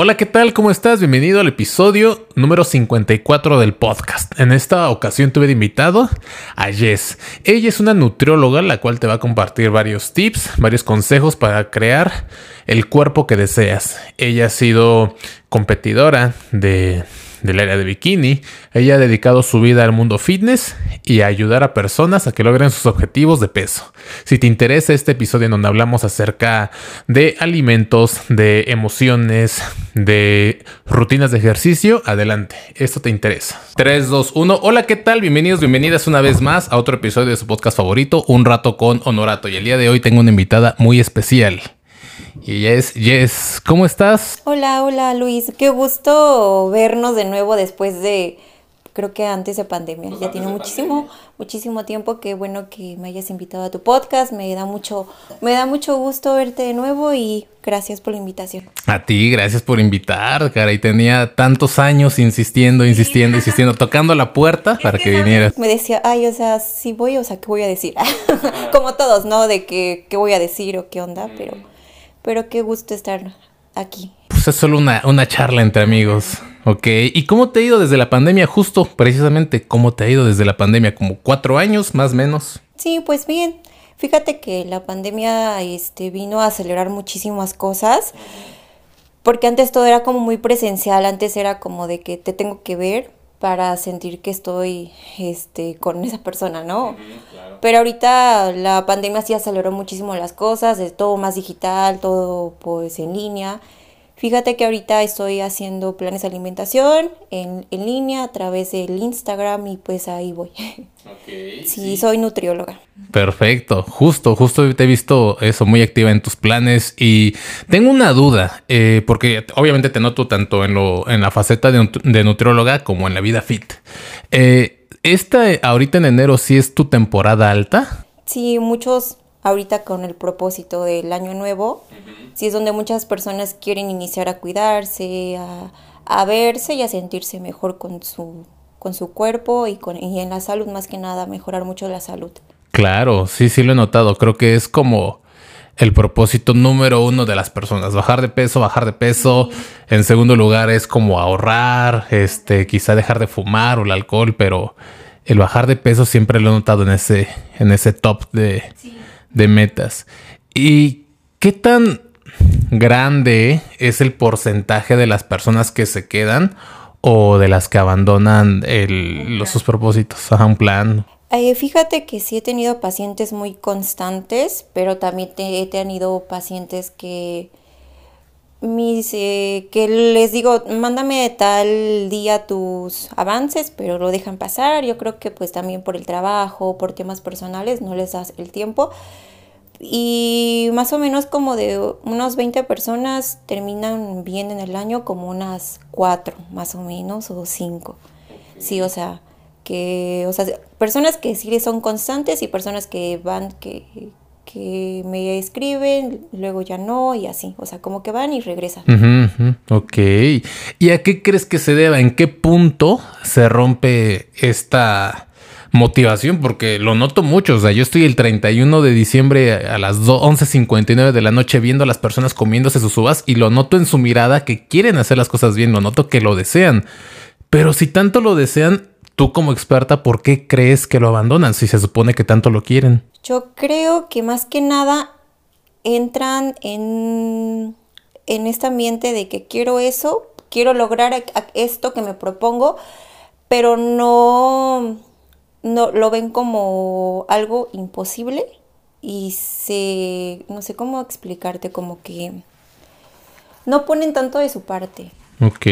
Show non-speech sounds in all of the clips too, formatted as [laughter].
Hola, ¿qué tal? ¿Cómo estás? Bienvenido al episodio número 54 del podcast. En esta ocasión tuve de invitado a Jess. Ella es una nutrióloga la cual te va a compartir varios tips, varios consejos para crear el cuerpo que deseas. Ella ha sido competidora de del área de bikini. Ella ha dedicado su vida al mundo fitness y a ayudar a personas a que logren sus objetivos de peso. Si te interesa este episodio en donde hablamos acerca de alimentos, de emociones, de rutinas de ejercicio, adelante. Esto te interesa. 3, 2, 1. Hola, ¿qué tal? Bienvenidos, bienvenidas una vez más a otro episodio de su podcast favorito, Un rato con Honorato. Y el día de hoy tengo una invitada muy especial. Y es Jess, ¿cómo estás? Hola, hola Luis, qué gusto vernos de nuevo después de, creo que antes de pandemia, ya tiene muchísimo, muchísimo tiempo, qué bueno que me hayas invitado a tu podcast, me da mucho, me da mucho gusto verte de nuevo y gracias por la invitación. A ti, gracias por invitar, cara, y tenía tantos años insistiendo, insistiendo, insistiendo, tocando la puerta para que, vinieras. Me decía, ay, o sea, si voy, o sea, ¿qué voy a decir? [laughs] Como todos, ¿no? De que, qué voy a decir o qué onda, pero pero qué gusto estar aquí. Pues es solo una, una charla entre amigos, ¿ok? ¿Y cómo te ha ido desde la pandemia? Justo, precisamente, ¿cómo te ha ido desde la pandemia? ¿Como cuatro años, más o menos? Sí, pues bien. Fíjate que la pandemia este, vino a acelerar muchísimas cosas, porque antes todo era como muy presencial, antes era como de que te tengo que ver, para sentir que estoy este, con esa persona, ¿no? Pero ahorita la pandemia sí aceleró muchísimo las cosas, es todo más digital, todo pues en línea. Fíjate que ahorita estoy haciendo planes de alimentación en, en línea a través del Instagram y pues ahí voy. [laughs] sí, soy nutrióloga. Perfecto, justo, justo te he visto eso muy activa en tus planes y tengo una duda, eh, porque obviamente te noto tanto en, lo, en la faceta de, de nutrióloga como en la vida fit. Eh, ¿Esta ahorita en enero sí es tu temporada alta? Sí, muchos ahorita con el propósito del año nuevo, sí es donde muchas personas quieren iniciar a cuidarse, a, verse y a sentirse mejor con su, con su cuerpo y, con, y en la salud más que nada, mejorar mucho la salud. Claro, sí, sí lo he notado. Creo que es como el propósito número uno de las personas. Bajar de peso, bajar de peso. En segundo lugar es como ahorrar, este, quizá dejar de fumar o el alcohol, pero el bajar de peso siempre lo he notado en ese, en ese top de, de metas. ¿Y qué tan grande es el porcentaje de las personas que se quedan o de las que abandonan los, sus propósitos? a un plan. Eh, fíjate que sí he tenido pacientes muy constantes, pero también he tenido pacientes que mis, eh, que les digo, mándame tal día tus avances, pero lo dejan pasar. Yo creo que pues también por el trabajo, por temas personales, no les das el tiempo. Y más o menos como de unas 20 personas terminan bien en el año, como unas 4 más o menos, o 5. Sí, o sea, que, o sea, personas que sí son constantes y personas que van, que, que me escriben, luego ya no y así, o sea, como que van y regresan. Ok. ¿Y a qué crees que se deba? ¿En qué punto se rompe esta motivación? Porque lo noto mucho, o sea, yo estoy el 31 de diciembre a las 11.59 de la noche viendo a las personas comiéndose sus uvas y lo noto en su mirada que quieren hacer las cosas bien, lo noto que lo desean. Pero si tanto lo desean, Tú como experta, ¿por qué crees que lo abandonan si se supone que tanto lo quieren? Yo creo que más que nada entran en, en este ambiente de que quiero eso, quiero lograr esto que me propongo, pero no, no lo ven como algo imposible y se, no sé cómo explicarte, como que no ponen tanto de su parte. Ok.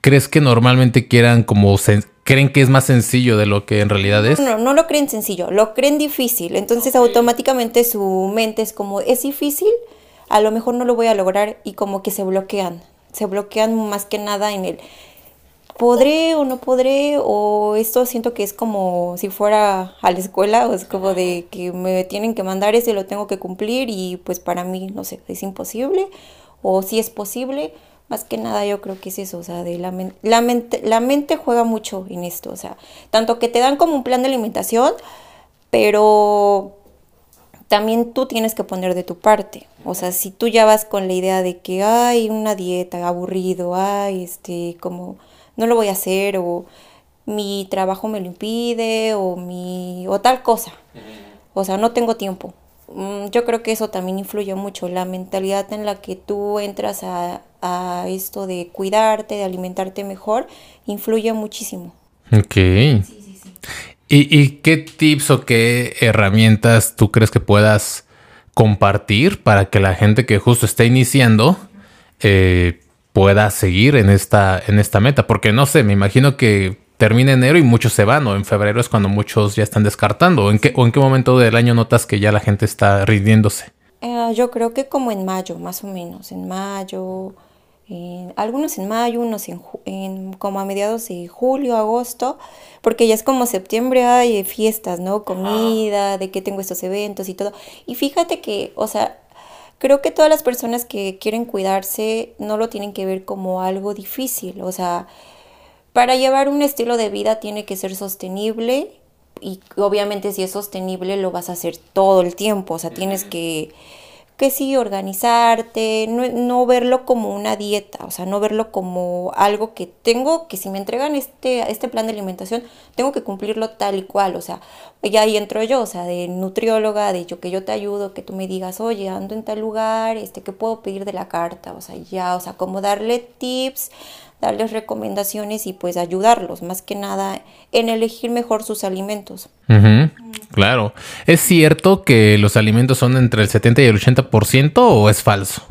¿Crees que normalmente quieran como creen que es más sencillo de lo que en realidad es? No, no lo creen sencillo, lo creen difícil. Entonces automáticamente su mente es como, es difícil, a lo mejor no lo voy a lograr y como que se bloquean. Se bloquean más que nada en el, ¿podré o no podré? O esto siento que es como si fuera a la escuela, o es como de que me tienen que mandar ese, lo tengo que cumplir y pues para mí, no sé, es imposible. O si es posible, más que nada yo creo que es eso, o sea, de la, la, mente, la mente juega mucho en esto, o sea, tanto que te dan como un plan de alimentación, pero también tú tienes que poner de tu parte. O sea, si tú ya vas con la idea de que hay una dieta aburrido, ay, este, como no lo voy a hacer o mi trabajo me lo impide o mi o tal cosa. O sea, no tengo tiempo. Mm, yo creo que eso también influye mucho, la mentalidad en la que tú entras a, a esto de cuidarte, de alimentarte mejor, influye muchísimo. Ok. Sí, sí, sí. ¿Y, qué tips o qué herramientas tú crees que puedas compartir para que la gente que justo está iniciando eh, pueda seguir en esta, en esta meta? Porque no sé, me imagino que termina enero y muchos se van, o en febrero es cuando muchos ya están descartando. ¿O en qué, o en qué momento del año notas que ya la gente está rindiéndose? Eh, yo creo que como en mayo, más o menos, en mayo, algunos en mayo, unos en, como a mediados de julio, agosto, porque ya es como septiembre hay fiestas, ¿no? Comida, de que tengo estos eventos y todo. Y fíjate que, o sea, creo que todas las personas que quieren cuidarse no lo tienen que ver como algo difícil, o sea, para llevar un estilo de vida tiene que ser sostenible y obviamente si es sostenible lo vas a hacer todo el tiempo, o sea, tienes que que sí, organizarte, no, verlo como una dieta, o sea, no verlo como algo que tengo, que si me entregan este, este plan de alimentación, tengo que cumplirlo tal y cual, o sea, ya ahí entro yo, o sea, de nutrióloga, de yo que yo te ayudo, que tú me digas, oye, ando en tal lugar, este, ¿qué puedo pedir de la carta? O sea, ya, o sea, como darle tips, darles recomendaciones y pues ayudarlos, más que nada en elegir mejor sus alimentos. claro. ¿Es cierto que los alimentos son entre el 70 y el 80% o es falso?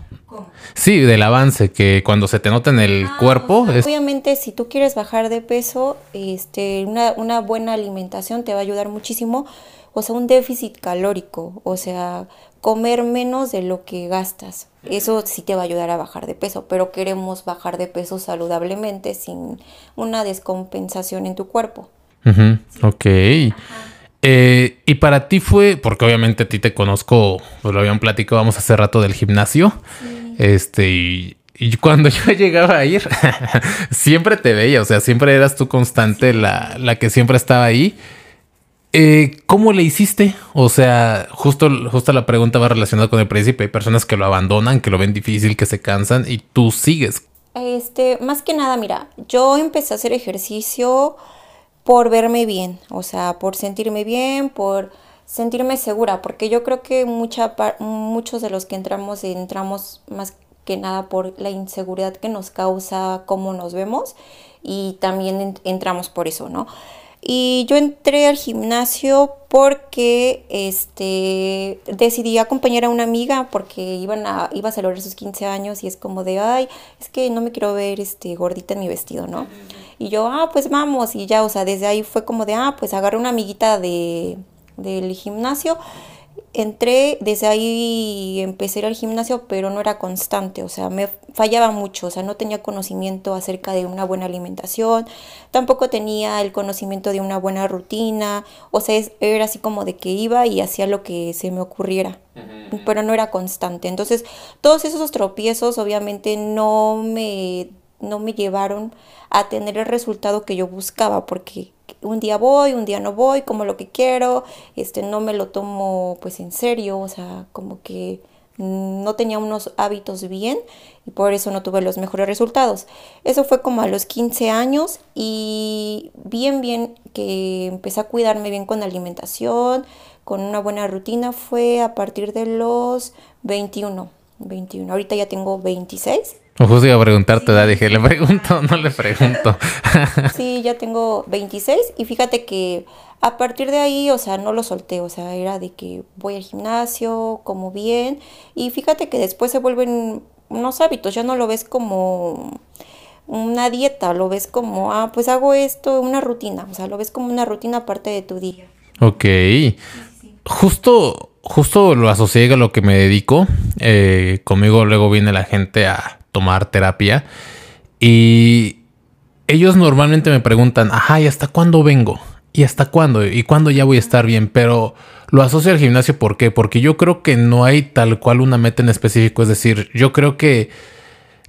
Sí, del avance, que cuando se te nota en el ah, cuerpo. Obviamente, si tú quieres bajar de peso, este, una, una buena alimentación te va a ayudar muchísimo. O sea, un déficit calórico, o sea, comer menos de lo que gastas. Eso sí te va a ayudar a bajar de peso, pero queremos bajar de peso saludablemente sin una descompensación en tu cuerpo. Ok. Eh, y para ti fue, porque obviamente a ti te conozco, pues lo habían platicado, vamos hace rato del gimnasio. Este, y, cuando [laughs] yo llegaba a ir, [laughs] siempre te veía, o sea, siempre eras tú constante, la, la que siempre estaba ahí. Eh, ¿Cómo le hiciste? O sea, justo, justo la pregunta va relacionada con el príncipe. Hay personas que lo abandonan, que lo ven difícil, que se cansan y tú sigues. Este, más que nada, mira, yo empecé a hacer ejercicio por verme bien, o sea, por sentirme bien, por sentirme segura, porque yo creo que mucha, muchos de los que entramos entramos más que nada por la inseguridad que nos causa cómo nos vemos y también entramos por eso, ¿no? Y yo entré al gimnasio porque este, decidí acompañar a una amiga porque iban a, iba a celebrar sus 15 años y es como de, ay, es que no me quiero ver este, gordita en mi vestido, ¿no? Y yo, ah, pues vamos. Y ya, o sea, desde ahí fue como de, ah, pues agarré una amiguita de, del gimnasio entré, desde ahí empecé a ir al gimnasio, pero no era constante, o sea, me fallaba mucho, o sea, no tenía conocimiento acerca de una buena alimentación, tampoco tenía el conocimiento de una buena rutina, o sea, era así como de que iba y hacía lo que se me ocurriera, pero no era constante. Entonces, todos esos tropiezos obviamente no me, no me llevaron a tener el resultado que yo buscaba, porque un día voy, un día no voy, como lo que quiero, este, no me lo tomo pues en serio, o sea, como que no tenía unos hábitos bien y por eso no tuve los mejores resultados. Eso fue como a los 15 años y bien, bien que empecé a cuidarme bien con alimentación, con una buena rutina, fue a partir de los 21. 21. Ahorita ya tengo 26 Justo iba a preguntarte, sí. dije, ¿le pregunto no le pregunto? [laughs] sí, ya tengo 26 y fíjate que a partir de ahí, o sea, no lo solté, o sea, era de que voy al gimnasio, como bien y fíjate que después se vuelven unos hábitos, ya no lo ves como una dieta, lo ves como, ah, pues hago esto, una rutina, o sea, lo ves como una rutina aparte de tu día. Ok. Justo, justo lo asocié a lo que me dedico. Eh, conmigo luego viene la gente a tomar terapia. Y ellos normalmente me preguntan, ajá, ¿y hasta cuándo vengo? ¿Y hasta cuándo? ¿Y cuándo ya voy a estar bien? Pero lo asocio al gimnasio, ¿por qué? Porque yo creo que no hay tal cual una meta en específico. Es decir, yo creo que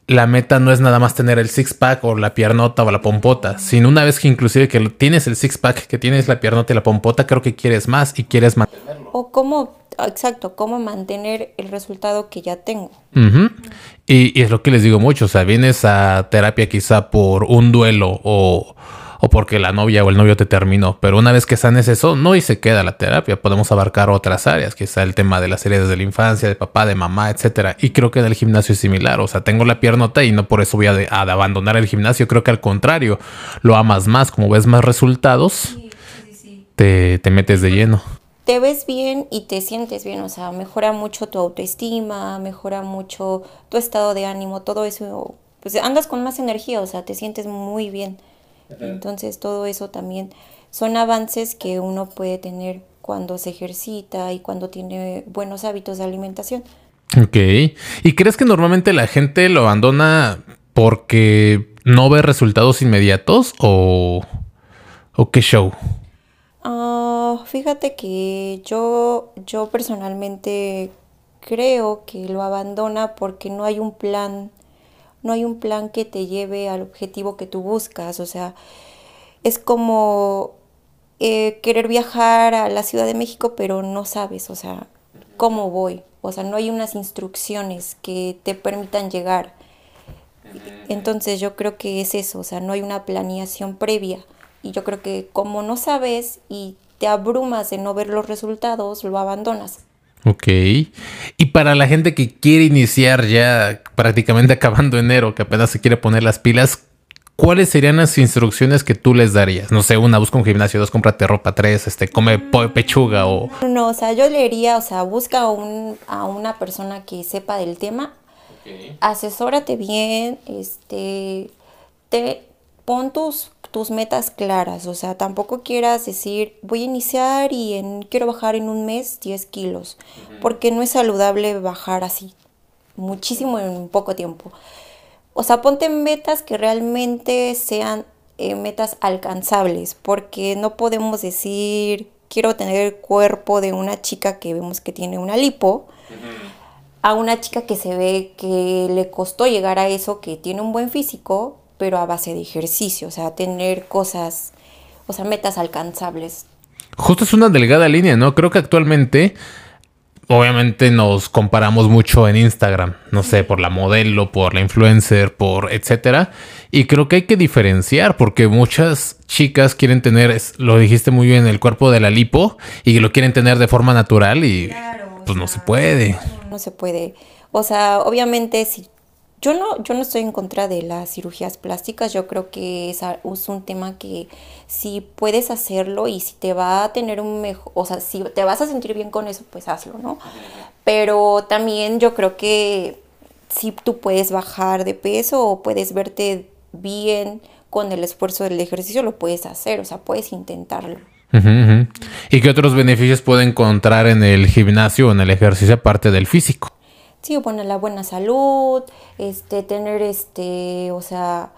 la meta no es nada más tener el six pack o la piernota o la pompota, sino una vez que inclusive que tienes el six pack, que tienes la piernota y la pompota, creo que quieres más y quieres mantenerlo. O como exacto, cómo mantener el resultado que ya tengo. Y, y, es lo que les digo mucho, o sea, vienes a terapia quizá por un duelo o, o porque la novia o el novio te terminó. Pero una vez que sanes eso, no y se queda la terapia. Podemos abarcar otras áreas, quizá el tema de las heridas de la infancia, de papá, de mamá, etcétera. Y creo que del gimnasio es similar. O sea, tengo la piernota y no por eso voy a, abandonar el gimnasio. Creo que al contrario, lo amas más, como ves más resultados, te, te metes de lleno te ves bien y te sientes bien, o sea, mejora mucho tu autoestima, mejora mucho tu estado de ánimo, todo eso, pues andas con más energía, o sea, te sientes muy bien. Entonces todo eso también son avances que uno puede tener cuando se ejercita y cuando tiene buenos hábitos de alimentación. Ok. ¿Y crees que normalmente la gente lo abandona porque no ve resultados inmediatos o, o qué show? Ah, fíjate que yo, yo personalmente creo que lo abandona porque no hay un plan no hay un plan que te lleve al objetivo que tú buscas, o sea, es como eh, querer viajar a la Ciudad de México, pero no sabes, o sea, cómo voy, o sea, no hay unas instrucciones que te permitan llegar. Entonces yo creo que es eso, o sea, no hay una planeación previa. Y yo creo que como no sabes y te abrumas de no ver los resultados, lo abandonas. Ok. Y para la gente que quiere iniciar ya prácticamente [laughs] acabando enero, que apenas se quiere poner las pilas, ¿cuáles serían las instrucciones que tú les darías? No sé, una, busca un gimnasio, dos, cómprate ropa, tres, este, come pechuga o... No, o sea, yo le diría, o sea, busca un, a una persona que sepa del tema, asesórate bien, este, te pon tus tus metas claras, o sea, tampoco quieras decir voy a iniciar y en, quiero bajar en un mes 10 kilos, porque no es saludable bajar así, muchísimo en poco tiempo. O sea, ponte metas que realmente sean eh, metas alcanzables, porque no podemos decir quiero tener el cuerpo de una chica que vemos que tiene una lipo. A una chica que se ve que le costó llegar a eso, que tiene un buen físico, pero a base de ejercicio, o sea, tener cosas, o sea, metas alcanzables. Justo es una delgada línea, ¿no? Creo que actualmente, obviamente nos comparamos mucho en Instagram, no sé, por la modelo, por la influencer, por etcétera, y creo que hay que diferenciar porque muchas chicas quieren tener, lo dijiste muy bien, el cuerpo de la lipo y lo quieren tener de forma natural y pues no se puede. No se puede. O sea, obviamente si yo no, yo no estoy en contra de las cirugías plásticas, yo creo que es, un tema que si puedes hacerlo y si te va a tener un mejor, o sea, si te vas a sentir bien con eso, pues hazlo, ¿no? Pero también yo creo que si tú puedes bajar de peso o puedes verte bien con el esfuerzo del ejercicio, lo puedes hacer, o sea, puedes intentarlo. ¿Y qué otros beneficios puede encontrar en el gimnasio o en el ejercicio aparte del físico? Sí, bueno, la buena salud, este, tener este, o sea,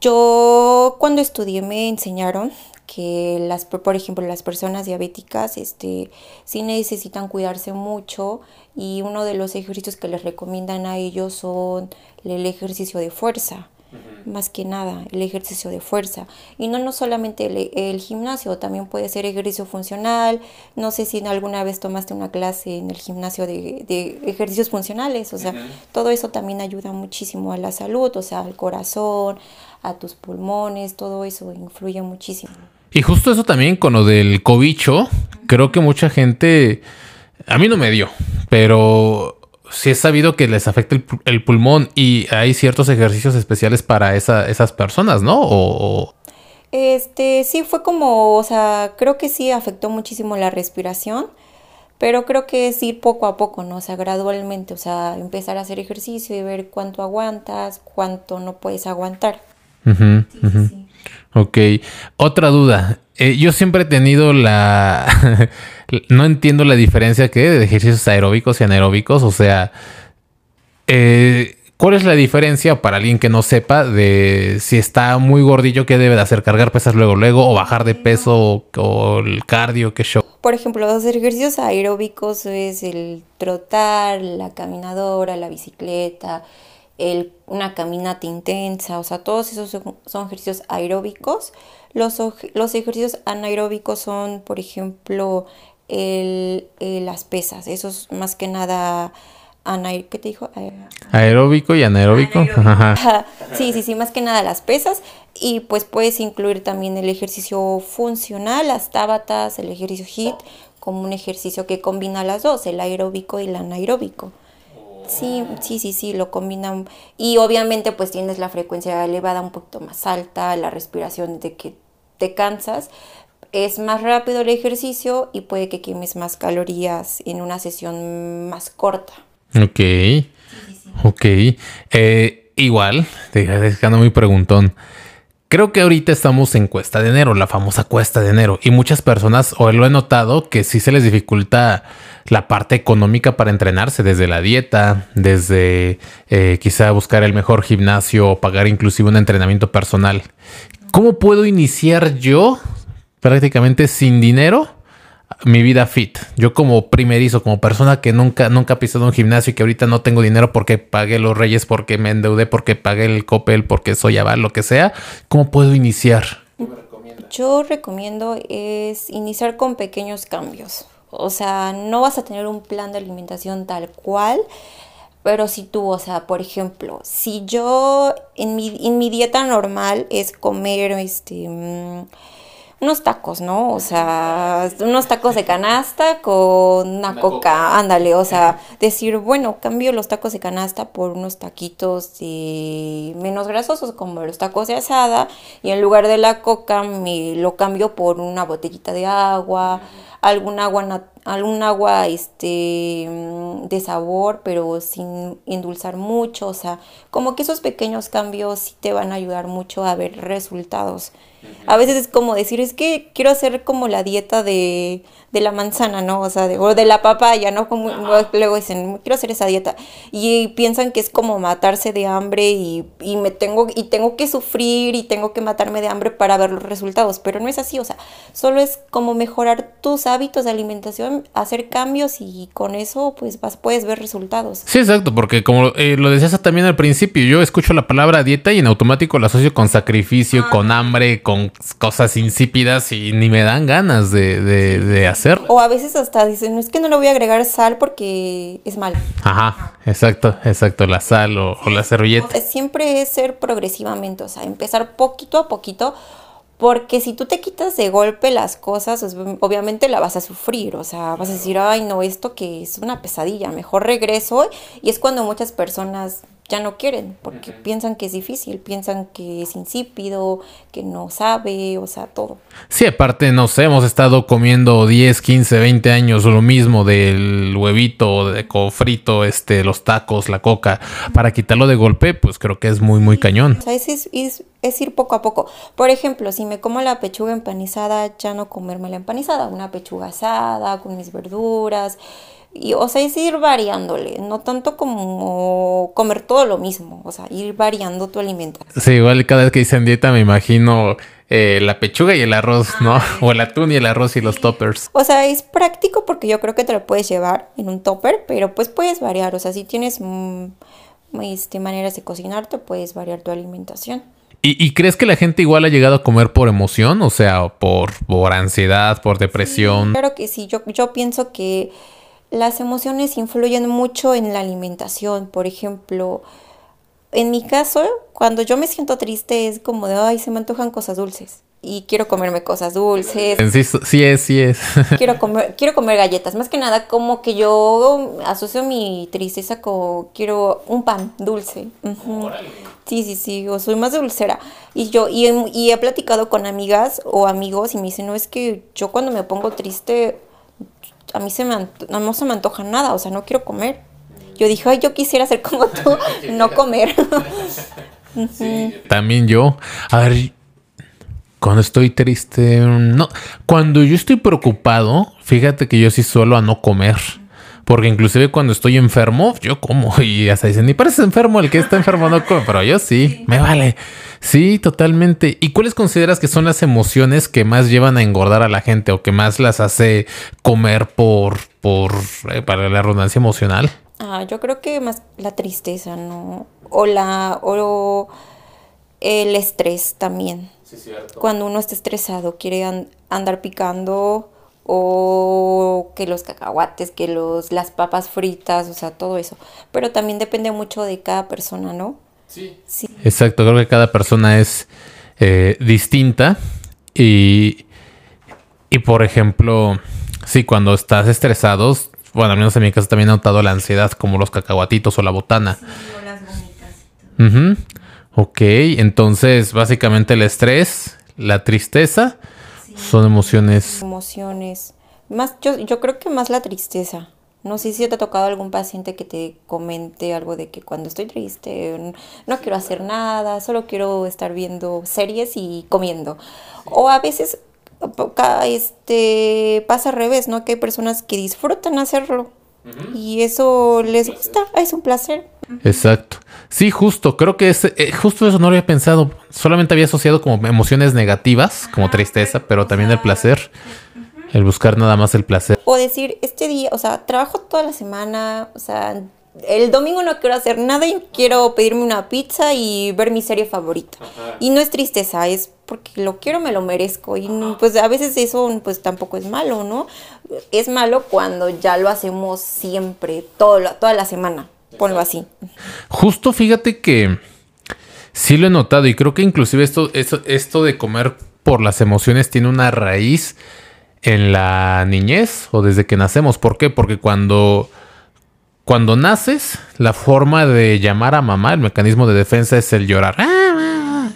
yo cuando estudié me enseñaron que las, por ejemplo, las personas diabéticas, este, sí necesitan cuidarse mucho y uno de los ejercicios que les recomiendan a ellos son el ejercicio de fuerza más que nada, el ejercicio de fuerza. Y no, no solamente el, gimnasio, también puede ser ejercicio funcional. No sé si alguna vez tomaste una clase en el gimnasio de, ejercicios funcionales, o sea, todo eso también ayuda muchísimo a la salud, o sea, al corazón, a tus pulmones, todo eso influye muchísimo. Y justo eso también con lo del cobicho, creo que mucha gente, a mí no me dio, pero si es sabido que les afecta el, pulmón y hay ciertos ejercicios especiales para esas personas, ¿no? O, Este, sí, fue como, o sea, creo que sí afectó muchísimo la respiración, pero creo que es ir poco a poco, ¿no? O sea, gradualmente, o sea, empezar a hacer ejercicio y ver cuánto aguantas, cuánto no puedes aguantar. Ok, otra duda. Eh, yo siempre he tenido la... [laughs] no entiendo la diferencia que de ejercicios aeróbicos y anaeróbicos. O sea, eh, ¿cuál es la diferencia para alguien que no sepa de si está muy gordillo, qué debe de hacer? ¿Cargar pesas luego, luego? ¿O bajar de peso? ¿O, el cardio? ¿Qué show? Por ejemplo, los ejercicios aeróbicos es el trotar, la caminadora, la bicicleta, el, una caminata intensa. O sea, todos esos son ejercicios aeróbicos los, los ejercicios anaeróbicos son, por ejemplo, el, eh, las pesas. Eso es más que nada ¿qué te dijo? Aeróbico y anaeróbico. [laughs] Sí, sí, sí, más que nada las pesas. Y pues puedes incluir también el ejercicio funcional, las tábatas, el ejercicio HIT, como un ejercicio que combina las dos, el aeróbico y el anaeróbico. Sí, sí, sí, sí, lo combinan. Y obviamente pues tienes la frecuencia elevada un poquito más alta, la respiración de que te cansas. Es más rápido el ejercicio y puede que quemes más calorías en una sesión más corta. Ok. Ok. Eh, igual, dejando muy preguntón. Creo que ahorita estamos en cuesta de enero, la famosa cuesta de enero, y muchas personas, o lo he notado, que sí se les dificulta la parte económica para entrenarse, desde la dieta, desde eh, quizá buscar el mejor gimnasio o pagar inclusive un entrenamiento personal. ¿Cómo puedo iniciar yo prácticamente sin dinero mi vida fit. Yo como primerizo, como persona que nunca, nunca ha pisado un gimnasio y que ahorita no tengo dinero porque pagué los reyes, porque me endeudé, porque pagué el copel, porque soy aval, lo que sea, ¿cómo puedo iniciar? Yo recomiendo es iniciar con pequeños cambios. O sea, no vas a tener un plan de alimentación tal cual, pero si tú, o sea, por ejemplo, si yo en mi, en mi dieta normal es comer este mm, unos tacos, ¿no? O sea, unos tacos de canasta con una, coca. ándale, o sea, decir, bueno, cambio los tacos de canasta por unos taquitos menos grasosos como los tacos de asada y en lugar de la coca me lo cambio por una botellita de agua, algún agua algún agua este de sabor, pero sin endulzar mucho, o sea, como que esos pequeños cambios sí te van a ayudar mucho a ver resultados. A veces es como decir, es que quiero hacer como la dieta de, de la manzana, ¿no? O sea, de, o de la papaya, ¿no? Como luego dicen, quiero hacer esa dieta. Y piensan que es como matarse de hambre y, y, me tengo, y tengo que sufrir y tengo que matarme de hambre para ver los resultados. Pero no es así, o sea, solo es como mejorar tus hábitos de alimentación, hacer cambios y con eso pues vas, puedes ver resultados. Sí, exacto, porque como eh, lo decías también al principio, yo escucho la palabra dieta y en automático la asocio con sacrificio, con hambre, con cosas insípidas y ni me dan ganas de, de hacer o a veces hasta dicen, es que no le voy a agregar sal porque es mal. Ajá, exacto, exacto, la sal o, la servilleta. siempre es ser progresivamente, o sea, empezar poquito a poquito. Porque si tú te quitas de golpe las cosas, pues, obviamente la vas a sufrir, o sea, vas a decir, ay, no, esto que es una pesadilla, mejor regreso. Y es cuando muchas personas ya no quieren, porque piensan que es difícil, piensan que es insípido, que no sabe, o sea, todo. Sí, aparte, no sé, hemos estado comiendo 10, 15, 20 años lo mismo del huevito, de cofrito, este, los tacos, la coca, para quitarlo de golpe, pues creo que es muy, muy cañón. O sea, es, es ir poco a poco. Por ejemplo, si me como la pechuga empanizada, ya no comerme la empanizada, una pechuga asada con mis verduras, y, o sea, es ir variándole, no tanto como comer todo lo mismo, o sea, ir variando tu alimentación. Sí, igual cada vez que dicen dieta me imagino eh, la pechuga y el arroz, ¿no? [laughs] O el atún y el arroz y los toppers. O sea, es práctico porque yo creo que te lo puedes llevar en un topper, pero pues puedes variar, o sea, si tienes mm, este, maneras de cocinar, te puedes variar tu alimentación. ¿Y, crees que la gente igual ha llegado a comer por emoción? O sea, por, por ansiedad, por depresión. claro que sí, yo, yo pienso que las emociones influyen mucho en la alimentación. Por ejemplo, en mi caso, cuando yo me siento triste es como de, ay, se me antojan cosas dulces. Y quiero comerme cosas dulces. Sí, sí es, sí es. [laughs] Quiero comer, quiero comer galletas. Más que nada, como que yo asocio mi tristeza con quiero un pan dulce. Sí, sí, sí. O soy más dulcera. Y yo, y, y he platicado con amigas o amigos y me dicen, no, es que yo cuando me pongo triste a mí se me no se me antoja nada, o sea, no quiero comer. Yo dije, ay, yo quisiera ser como tú, [laughs] no comer. [laughs] También yo, a ver, cuando estoy triste, no, cuando yo estoy preocupado, fíjate que yo sí suelo a no comer. Porque inclusive cuando estoy enfermo, yo como. [laughs] Y hasta dicen, ni parece enfermo, el que está enfermo no come. Pero yo sí, me vale. Sí, totalmente. ¿Y cuáles consideras que son las emociones que más llevan a engordar a la gente o que más las hace comer por, por, eh, para la redundancia emocional? Ah, yo creo que más la tristeza, ¿no? O la, o el estrés también. Sí, cierto. Cuando uno está estresado, quiere andar picando o que los cacahuates, que los, las papas fritas, o sea, todo eso. Pero también depende mucho de cada persona, ¿no? Sí. sí. Exacto, creo que cada persona es eh, distinta y, y, por ejemplo, sí, cuando estás estresado, bueno, al menos en mi caso también he notado la ansiedad, como los cacahuatitos o la botana. Sí, o las gomitas. Ok, entonces básicamente el estrés, la tristeza son emociones. Emociones. Más, yo, yo creo que más la tristeza. No sé si te ha tocado algún paciente que te comente algo de que cuando estoy triste no quiero hacer nada, solo quiero estar viendo series y comiendo. O a veces este, pasa al revés, ¿no? Que hay personas que disfrutan hacerlo y eso les gusta, es un placer. Exacto. Sí, justo, creo que es, eh, justo eso no lo había pensado. Solamente había asociado como emociones negativas, como tristeza, pero también el placer. El buscar nada más el placer. O decir, este día, o sea, trabajo toda la semana, o sea, el domingo no quiero hacer nada y quiero pedirme una pizza y ver mi serie favorita. Y no es tristeza, es porque lo quiero, me lo merezco. Y pues a veces eso pues tampoco es malo, ¿no? Es malo cuando ya lo hacemos siempre, todo, toda la semana ponlo así. Justo fíjate que sí lo he notado y creo que inclusive esto, esto, esto de comer por las emociones tiene una raíz en la niñez o desde que nacemos. ¿Por qué? Porque cuando, cuando naces, la forma de llamar a mamá, el mecanismo de defensa es el llorar.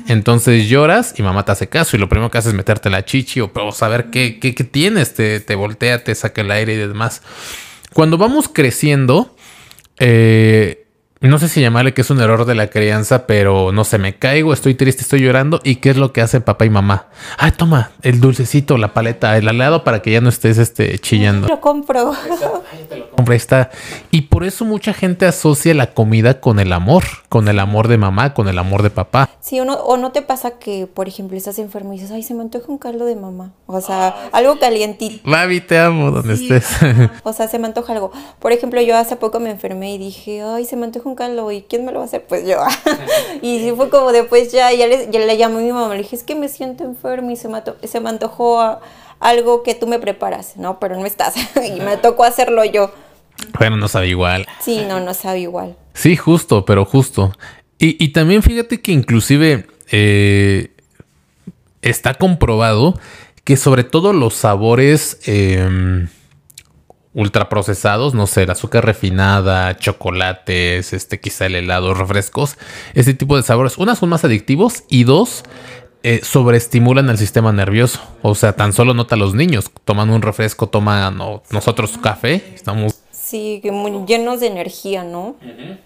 Entonces lloras y mamá te hace caso y lo primero que haces es meterte la chichi o, saber qué, qué, tienes, te, te voltea, te saca el aire y demás. Cuando vamos creciendo, eh, no sé si llamarle que es un error de la crianza, pero no sé, me caigo, estoy triste, estoy llorando. ¿Y qué es lo que hace papá y mamá? Ay, toma el dulcecito, la paleta, el alado para que ya no estés este, chillando. Lo compro. Ahí está. Y por eso mucha gente asocia la comida con el amor, con el amor de mamá, con el amor de papá. Sí, o no, o no te pasa que, por ejemplo, estás enfermo y dices, ay, se me antoja un caldo de mamá. O sea, algo calientito. Mami, te amo donde estés. o sea, se me antoja algo. Por ejemplo, yo hace poco me enfermé y dije, ay, se me antoja ¿Y quién me lo va a hacer? Pues yo. [laughs] [laughs] y fue como después ya, ya le, ya le llamé a mi mamá. Le dije, es que me siento enfermo y se me, se me antojó algo que tú me preparas, ¿no? Pero no estás. [laughs] y me tocó hacerlo yo. Bueno, no sabe igual. Sí, no, no sabe igual. Sí, justo, pero justo. Y, también fíjate que inclusive eh, está comprobado que sobre todo los sabores eh, ultraprocesados, no sé, el azúcar refinada, chocolates, este quizá el helado, refrescos, ese tipo de sabores, una son más adictivos y dos eh, sobreestimulan el sistema nervioso. O sea, tan solo nota los niños, toman un refresco, toman nosotros café, estamos Sí, que muy llenos de energía, ¿no?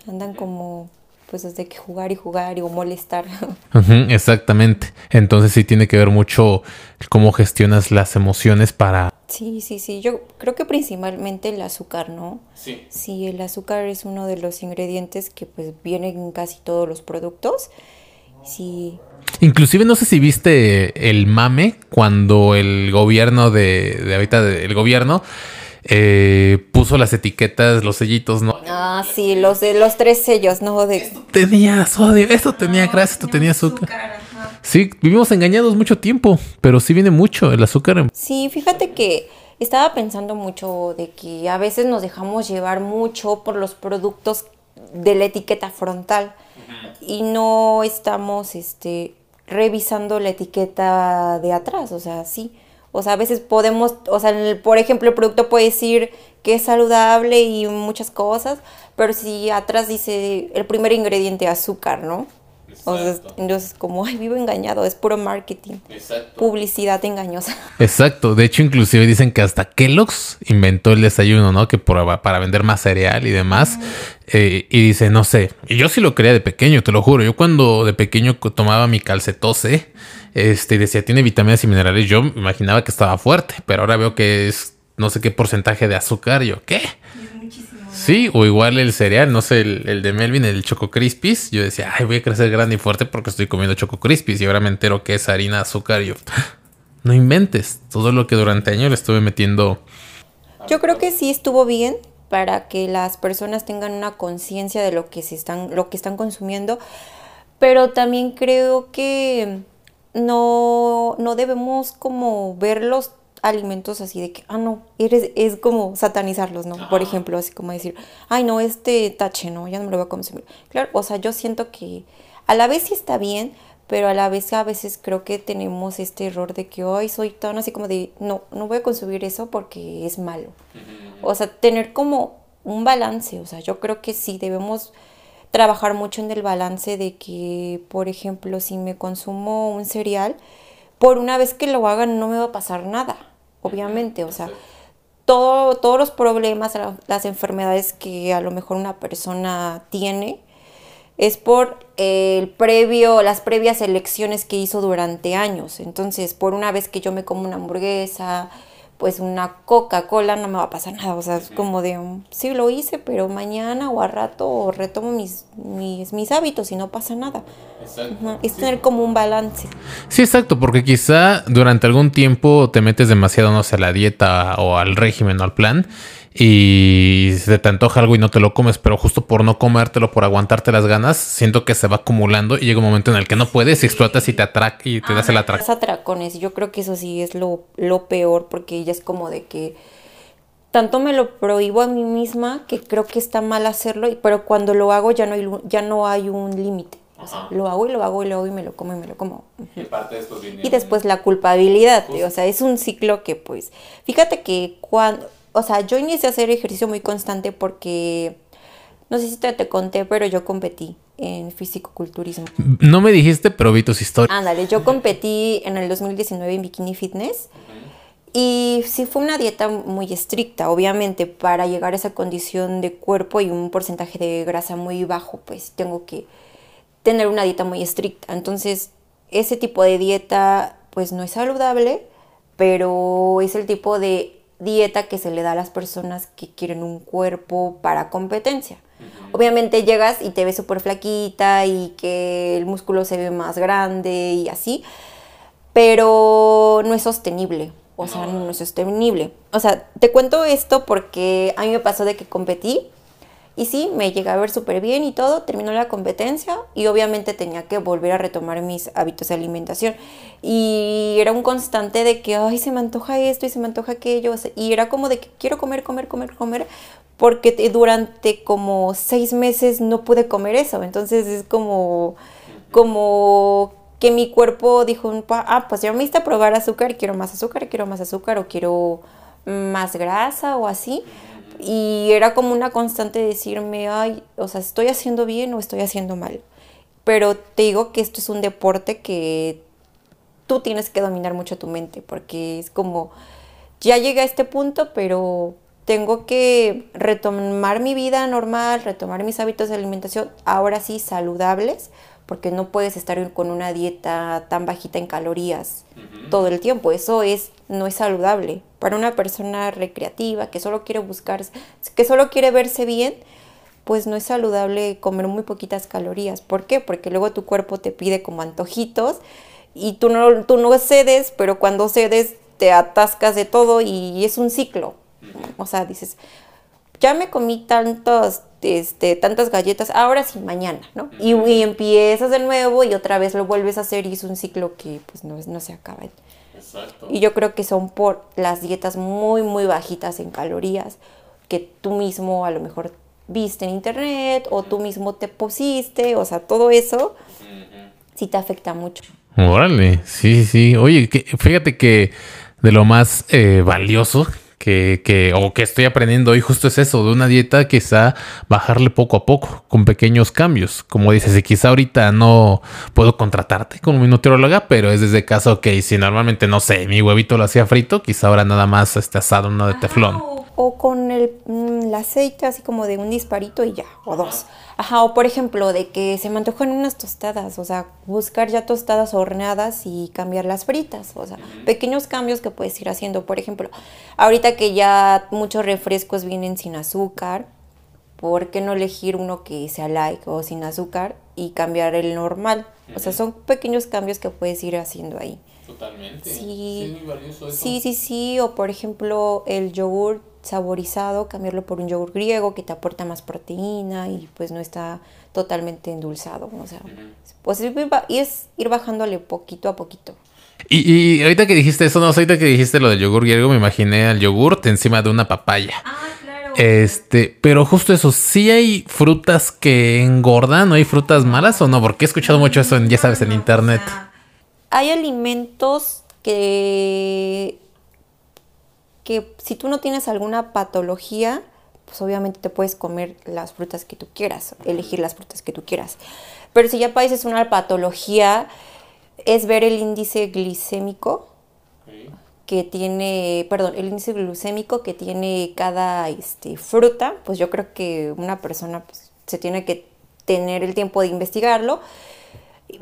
Andan como pues desde que jugar y jugar y o molestar. [laughs] exactamente. Entonces sí tiene que ver mucho cómo gestionas las emociones para... Sí, sí, sí. Yo creo que principalmente el azúcar, ¿no? Sí. Sí, el azúcar es uno de los ingredientes que pues vienen en casi todos los productos. Sí. Inclusive no sé si viste el mame cuando el gobierno de, de ahorita, el gobierno eh, puso las etiquetas, los sellitos, ¿no? Ah, sí, los de los tres sellos, ¿no? De... tenía sodio, esto tenía grasa, esto tenía azúcar. Sí, vivimos engañados mucho tiempo, pero sí viene mucho el azúcar. Sí, fíjate que estaba pensando mucho de que a veces nos dejamos llevar mucho por los productos de la etiqueta frontal y no estamos este revisando la etiqueta de atrás, o sea, sí. O sea, a veces podemos, o sea, por ejemplo, el producto puede decir que es saludable y muchas cosas, pero si atrás dice el primer ingrediente azúcar, ¿no? O sea, entonces, como, ay, vivo engañado, es puro marketing. Exacto. Publicidad engañosa. [laughs] Exacto. De hecho, inclusive dicen que hasta Kellogg's inventó el desayuno, ¿no? Que para vender más cereal y demás. Eh, y dice, no sé. Y yo sí lo creía de pequeño, te lo juro. Yo cuando de pequeño tomaba mi calcetose, este, decía, tiene vitaminas y minerales, yo imaginaba que estaba fuerte. Pero ahora veo que es no sé qué porcentaje de azúcar. Yo, ¿qué? Sí, o igual el cereal, no sé, el, de Melvin, el Choco Crispies. Yo decía, ay, voy a crecer grande y fuerte porque estoy comiendo Choco Crispies. Y ahora me entero que es harina, azúcar. Y [laughs] no inventes. Todo lo que durante años le estuve metiendo. Yo creo que sí estuvo bien para que las personas tengan una conciencia de lo que se están, lo que están consumiendo. Pero también creo que no, no debemos como verlos alimentos así de que, ah, no, eres, es como satanizarlos, ¿no? Por ejemplo, así como decir, ay, no, este tache, no, ya no me lo voy a consumir. Claro, o sea, yo siento que a la vez sí está bien, pero a la vez a veces creo que tenemos este error de que hoy soy tan así como de, no, no voy a consumir eso porque es malo. O sea, tener como un balance, o sea, yo creo que sí debemos trabajar mucho en el balance de que, por ejemplo, si me consumo un cereal, por una vez que lo hagan no me va a pasar nada, obviamente, o sea, todo, todos los problemas, las enfermedades que a lo mejor una persona tiene, es por el previo, las previas elecciones que hizo durante años. Entonces, por una vez que yo me como una hamburguesa, pues una Coca-Cola no me va a pasar nada. O sea, es como de, sí lo hice, pero mañana o a rato retomo mis, mis, mis hábitos y no pasa nada. Exacto. Es tener como un balance. Sí, exacto, porque quizá durante algún tiempo te metes demasiado, no sé, a la dieta o al régimen o al plan y se te antoja algo y no te lo comes, pero justo por no comértelo, por aguantarte las ganas, siento que se va acumulando y llega un momento en el que no puedes y explotas y te atraca y te das el atraco. atracones, yo creo que eso sí es lo, lo peor porque ya es como de que tanto me lo prohíbo a mí misma que creo que está mal hacerlo, pero cuando lo hago ya no hay, ya no hay un límite. O sea, lo hago y lo hago y lo hago y me lo como y me lo como. Y, después la culpabilidad, o sea, es un ciclo que pues, fíjate que cuando o sea, yo inicié a hacer ejercicio muy constante porque, no sé si te, te conté, pero yo competí en físico-culturismo. No me dijiste, pero vi tus historias. Ándale, yo competí en el 2019 en Bikini Fitness. Y sí fue una dieta muy estricta, obviamente, para llegar a esa condición de cuerpo y un porcentaje de grasa muy bajo, pues tengo que tener una dieta muy estricta. Entonces, ese tipo de dieta, pues no es saludable, pero es el tipo de dieta que se le da a las personas que quieren un cuerpo para competencia. Obviamente llegas y te ves súper flaquita y que el músculo se ve más grande y así, pero no es sostenible. O sea, no es sostenible. O sea, te cuento esto porque a mí me pasó de que competí y sí, me llegué a ver súper bien y todo, terminó la competencia y obviamente tenía que volver a retomar mis hábitos de alimentación. Y era un constante de que, ay, se me antoja esto y se me antoja aquello. Y era como de que quiero comer, comer, comer, comer, porque durante como seis meses no pude comer eso. Entonces es como, como que mi cuerpo dijo, ah, pues ya me hice probar azúcar, quiero más azúcar, quiero más azúcar o quiero más grasa o así. Y era como una constante decirme, ay, o sea, estoy haciendo bien o estoy haciendo mal. Pero te digo que esto es un deporte que tú tienes que dominar mucho tu mente, porque es como, ya llegué a este punto, pero tengo que retomar mi vida normal, retomar mis hábitos de alimentación, ahora sí saludables, porque no puedes estar con una dieta tan bajita en calorías todo el tiempo. Eso es no es saludable para una persona recreativa que solo quiere buscar, que solo quiere verse bien. Pues no es saludable comer muy poquitas calorías. ¿Por qué? Porque luego tu cuerpo te pide como antojitos y tú no, tú no cedes, pero cuando cedes te atascas de todo y es un ciclo. O sea, dices, ya me comí tantos este, tantas galletas, ahora sí, mañana, ¿no? y, empiezas de nuevo y otra vez lo vuelves a hacer y es un ciclo que pues no, no se acaba. Exacto. Y yo creo que son por las dietas muy, muy bajitas en calorías que tú mismo a lo mejor viste en internet o tú mismo te pusiste, o sea, todo eso sí te afecta mucho. Órale, sí, sí. Oye, fíjate que de lo más eh, valioso que, que, o que estoy aprendiendo hoy justo es eso, de una dieta quizá bajarle poco a poco, con pequeños cambios. Como dices, y quizá ahorita no puedo contratarte como mi nutrióloga, pero es desde casa, ok, si normalmente, no sé, mi huevito lo hacía frito, quizá ahora nada más este asado, uno de teflón o con mm, el, aceite así como de un disparito y ya, o dos. Ajá, o por ejemplo, de que se me antojan unas tostadas, o sea, buscar ya tostadas horneadas y cambiar las fritas, o sea, pequeños cambios que puedes ir haciendo. Por ejemplo, ahorita que ya muchos refrescos vienen sin azúcar, ¿por qué no elegir uno que sea light o sin azúcar y cambiar el normal? O sea, son pequeños cambios que puedes ir haciendo ahí. Totalmente. Sí, sí, sí, sí, o por ejemplo el yogur saborizado, cambiarlo por un yogur griego que te aporta más proteína y pues no está totalmente endulzado. O sea, pues y es ir bajándole poquito a poquito. Y, y, ahorita que dijiste eso, no, ahorita que dijiste lo del yogur griego, me imaginé al yogurt encima de una papaya. Ah, claro. Este, pero justo eso, ¿sí hay frutas que engordan o hay frutas malas o no? Porque he escuchado mucho eso, en, ya sabes, en internet. hay alimentos que, que si tú no tienes alguna patología, pues obviamente te puedes comer las frutas que tú quieras, elegir las frutas que tú quieras. Pero si ya padeces una patología, es ver el índice glicémico que tiene, perdón, el índice glucémico que tiene cada este, fruta, pues yo creo que una persona pues, se tiene que tener el tiempo de investigarlo,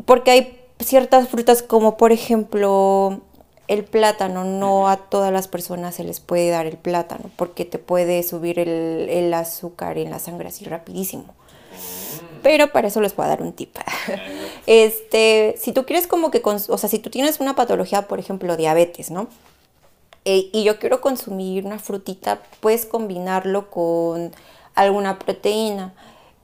porque hay ciertas frutas como por ejemplo el plátano, no a todas las personas se les puede dar el plátano, porque te puede subir el, el azúcar en la sangre así rapidísimo pero para eso les puedo dar un tip. [laughs] este, si tú quieres como que, o sea, si tú tienes una patología, por ejemplo, diabetes, ¿no? Eh, y yo quiero consumir una frutita, puedes combinarlo con alguna proteína.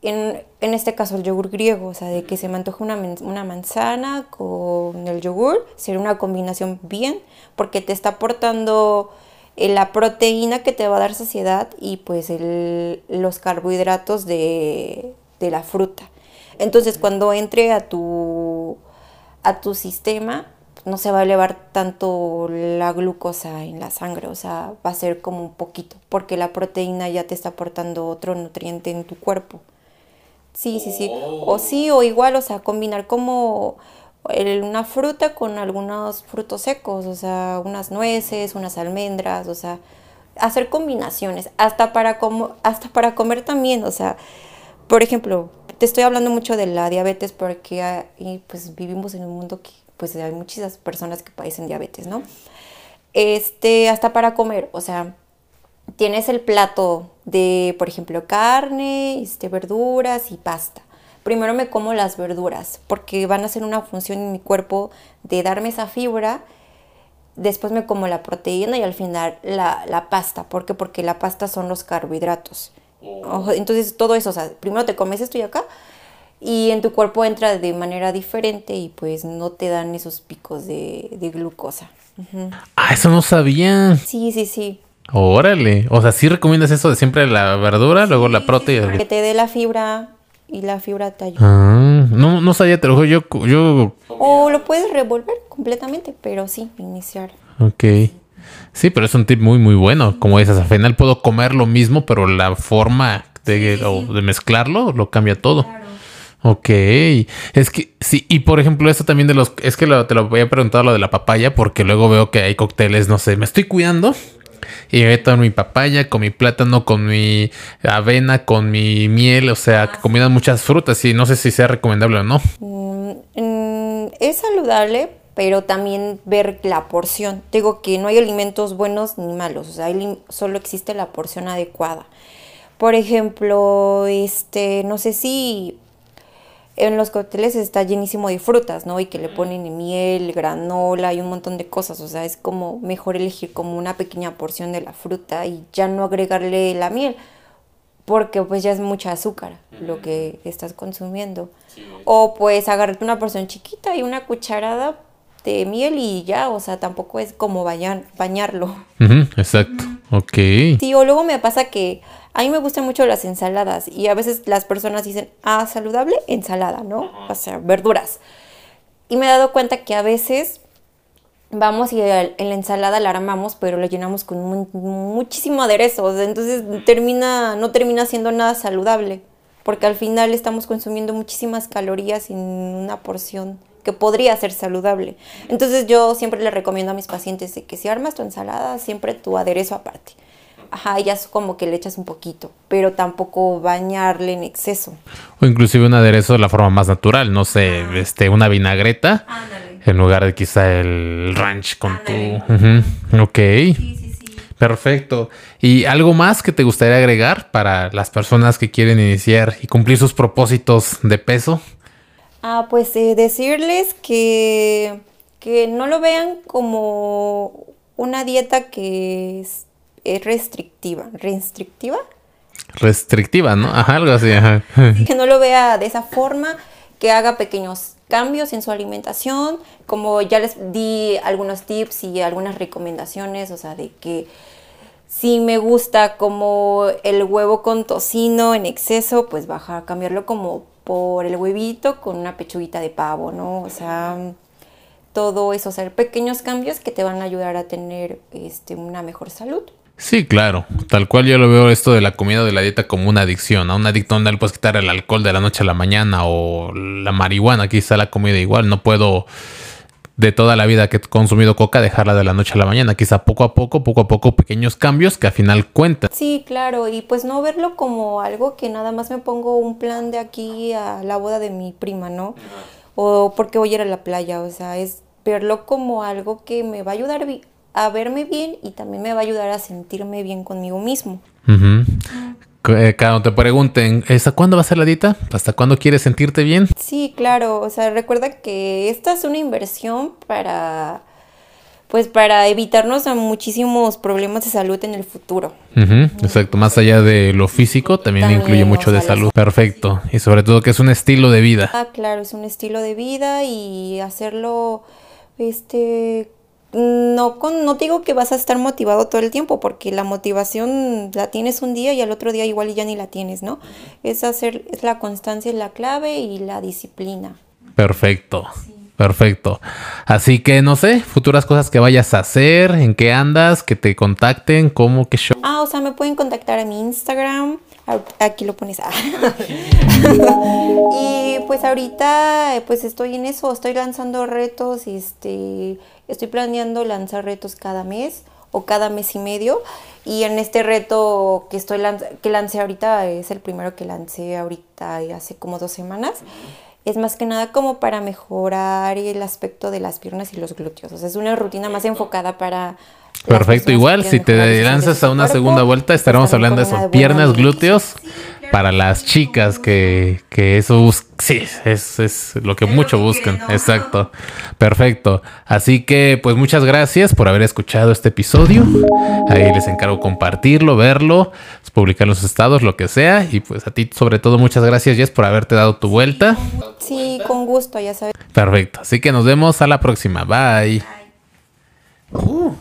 En, en, este caso el yogur griego, o sea, de que se me antoje una, una, manzana con el yogur, sería una combinación bien, porque te está aportando eh, la proteína que te va a dar saciedad y pues el, los carbohidratos de, de la fruta. Entonces, cuando entre a tu, a tu sistema, no se va a elevar tanto la glucosa en la sangre, o sea, va a ser como un poquito, porque la proteína ya te está aportando otro nutriente en tu cuerpo. Sí, sí, sí. O sí, o igual, o sea, combinar como una fruta con algunos frutos secos, o sea, unas nueces, unas almendras, o sea, hacer combinaciones, hasta para, como, hasta para comer también, o sea, por ejemplo, te estoy hablando mucho de la diabetes porque pues vivimos en un mundo que pues hay muchas personas que padecen diabetes, ¿no? Este, hasta para comer, o sea, tienes el plato de, por ejemplo, carne, este, verduras y pasta. Primero me como las verduras porque van a hacer una función en mi cuerpo de darme esa fibra. Después me como la proteína y al final la, la pasta. ¿Por qué? Porque la pasta son los carbohidratos. Entonces todo eso, o sea, primero te comes esto y acá y en tu cuerpo entra de manera diferente y pues no te dan esos picos de, glucosa. Ah, eso no sabía. Sí, sí, sí. Órale. O sea, sí recomiendas eso de siempre la verdura, luego la proteína. que te dé la fibra y la fibra te ayuda. Ah, no, no sabía, te lo yo, yo... O lo puedes revolver completamente, pero sí, iniciar. Ok. Sí, pero es un tip muy, muy bueno. Como dices, al final puedo comer lo mismo, pero la forma de, de mezclarlo lo cambia todo. Claro. Ok, es que sí, y por ejemplo, esto también de los, es que te lo voy a preguntar lo de la papaya, porque luego veo que hay cócteles, no sé, me estoy cuidando y meto mi papaya, con mi plátano, con mi avena, con mi miel, o sea, que combinan muchas frutas y no sé si sea recomendable o no. Mm, es saludable, pero también ver la porción. Digo que no hay alimentos buenos ni malos, o sea, solo existe la porción adecuada. Por ejemplo, este, no sé si en los cócteles está llenísimo de frutas, ¿no? Y que le ponen miel, granola y un montón de cosas, o sea, es como mejor elegir como una pequeña porción de la fruta y ya no agregarle la miel, porque pues ya es mucha azúcar lo que estás consumiendo. O pues agarrarte una porción chiquita y una cucharada de miel y ya, o sea, tampoco es como bañarlo. exacto, ok. Sí, o luego me pasa que a mí me gustan mucho las ensaladas y a veces las personas dicen, ah, saludable, ensalada, ¿no? O sea, verduras. Y me he dado cuenta que a veces vamos y en la ensalada la armamos, pero la llenamos con muchísimo aderezo. Entonces termina, no termina siendo nada saludable, porque al final estamos consumiendo muchísimas calorías en una porción que podría ser saludable. Entonces yo siempre le recomiendo a mis pacientes de que si armas tu ensalada, siempre tu aderezo aparte. Ajá, ya es como que le echas un poquito, pero tampoco bañarle en exceso. O inclusive un aderezo de la forma más natural, no sé, este, una vinagreta en lugar de quizá el ranch con tu... Ok. Perfecto. ¿Y algo más que te gustaría agregar para las personas que quieren iniciar y cumplir sus propósitos de peso? Ah, pues eh, decirles que, que no lo vean como una dieta que es, restrictiva. ¿Restrictiva? Restrictiva, ¿no? Ajá, algo así, [laughs] Que no lo vea de esa forma, que haga pequeños cambios en su alimentación, como ya les di algunos tips y algunas recomendaciones, o sea, de que si me gusta como el huevo con tocino en exceso, pues baja, cambiarlo como por el huevito con una pechuguita de pavo, ¿no? O sea, todo eso, o sea, pequeños cambios que te van a ayudar a tener este, una mejor salud. Sí, claro. Tal cual yo lo veo esto de la comida de la dieta como una adicción. A un adicto no le puedes quitar el alcohol de la noche a la mañana o la marihuana. Quizá la comida igual. No puedo de toda la vida que he consumido coca dejarla de la noche a la mañana. Quizá poco a poco, poco a poco, pequeños cambios que al final cuentan. Sí, claro. Y pues no verlo como algo que nada más me pongo un plan de aquí a la boda de mi prima, ¿no? O porque voy a ir a la playa. O sea, es verlo como algo que me va a ayudar a verme bien y también me va a ayudar a sentirme bien conmigo mismo. Eh, cuando te pregunten, ¿hasta cuándo va a ser la dieta? ¿Hasta cuándo quieres sentirte bien? Sí, claro. O sea, recuerda que esta es una inversión para, pues, para evitarnos a muchísimos problemas de salud en el futuro. exacto. Más allá de lo físico, también, incluye mucho de salud. Perfecto. Y sobre todo que es un estilo de vida. Ah, claro, es un estilo de vida y hacerlo, este, no, con, no digo que vas a estar motivado todo el tiempo, porque la motivación la tienes un día y al otro día igual ya ni la tienes, ¿no? Es hacer, es la constancia es la clave y la disciplina. Perfecto. Perfecto. Así que no sé, futuras cosas que vayas a hacer, en qué andas, que te contacten, cómo, qué show. Ah, o sea, me pueden contactar a mi Instagram. Aquí lo pones. Ah. [laughs] y pues ahorita pues estoy en eso, estoy lanzando retos, este Estoy planeando lanzar retos cada mes o cada mes y medio. Y en este reto que, estoy que lancé ahorita, es el primero que lancé ahorita hace como dos semanas, es más que nada como para mejorar el aspecto de las piernas y los glúteos. O sea, es una rutina más enfocada para... Perfecto, igual si te lanzas a una segunda vuelta estaremos hablando de eso, piernas, glúteos para las chicas que, que eso sí, es, es lo que mucho buscan. Exacto. Perfecto. Así que, pues muchas gracias por haber escuchado este episodio. Ahí les encargo compartirlo, verlo, publicar los estados, lo que sea. Y pues a ti, sobre todo, muchas gracias, Jess, por haberte dado tu vuelta. Sí, con gusto, ya sabes. Perfecto. Así que nos vemos a la próxima. Bye. Uh.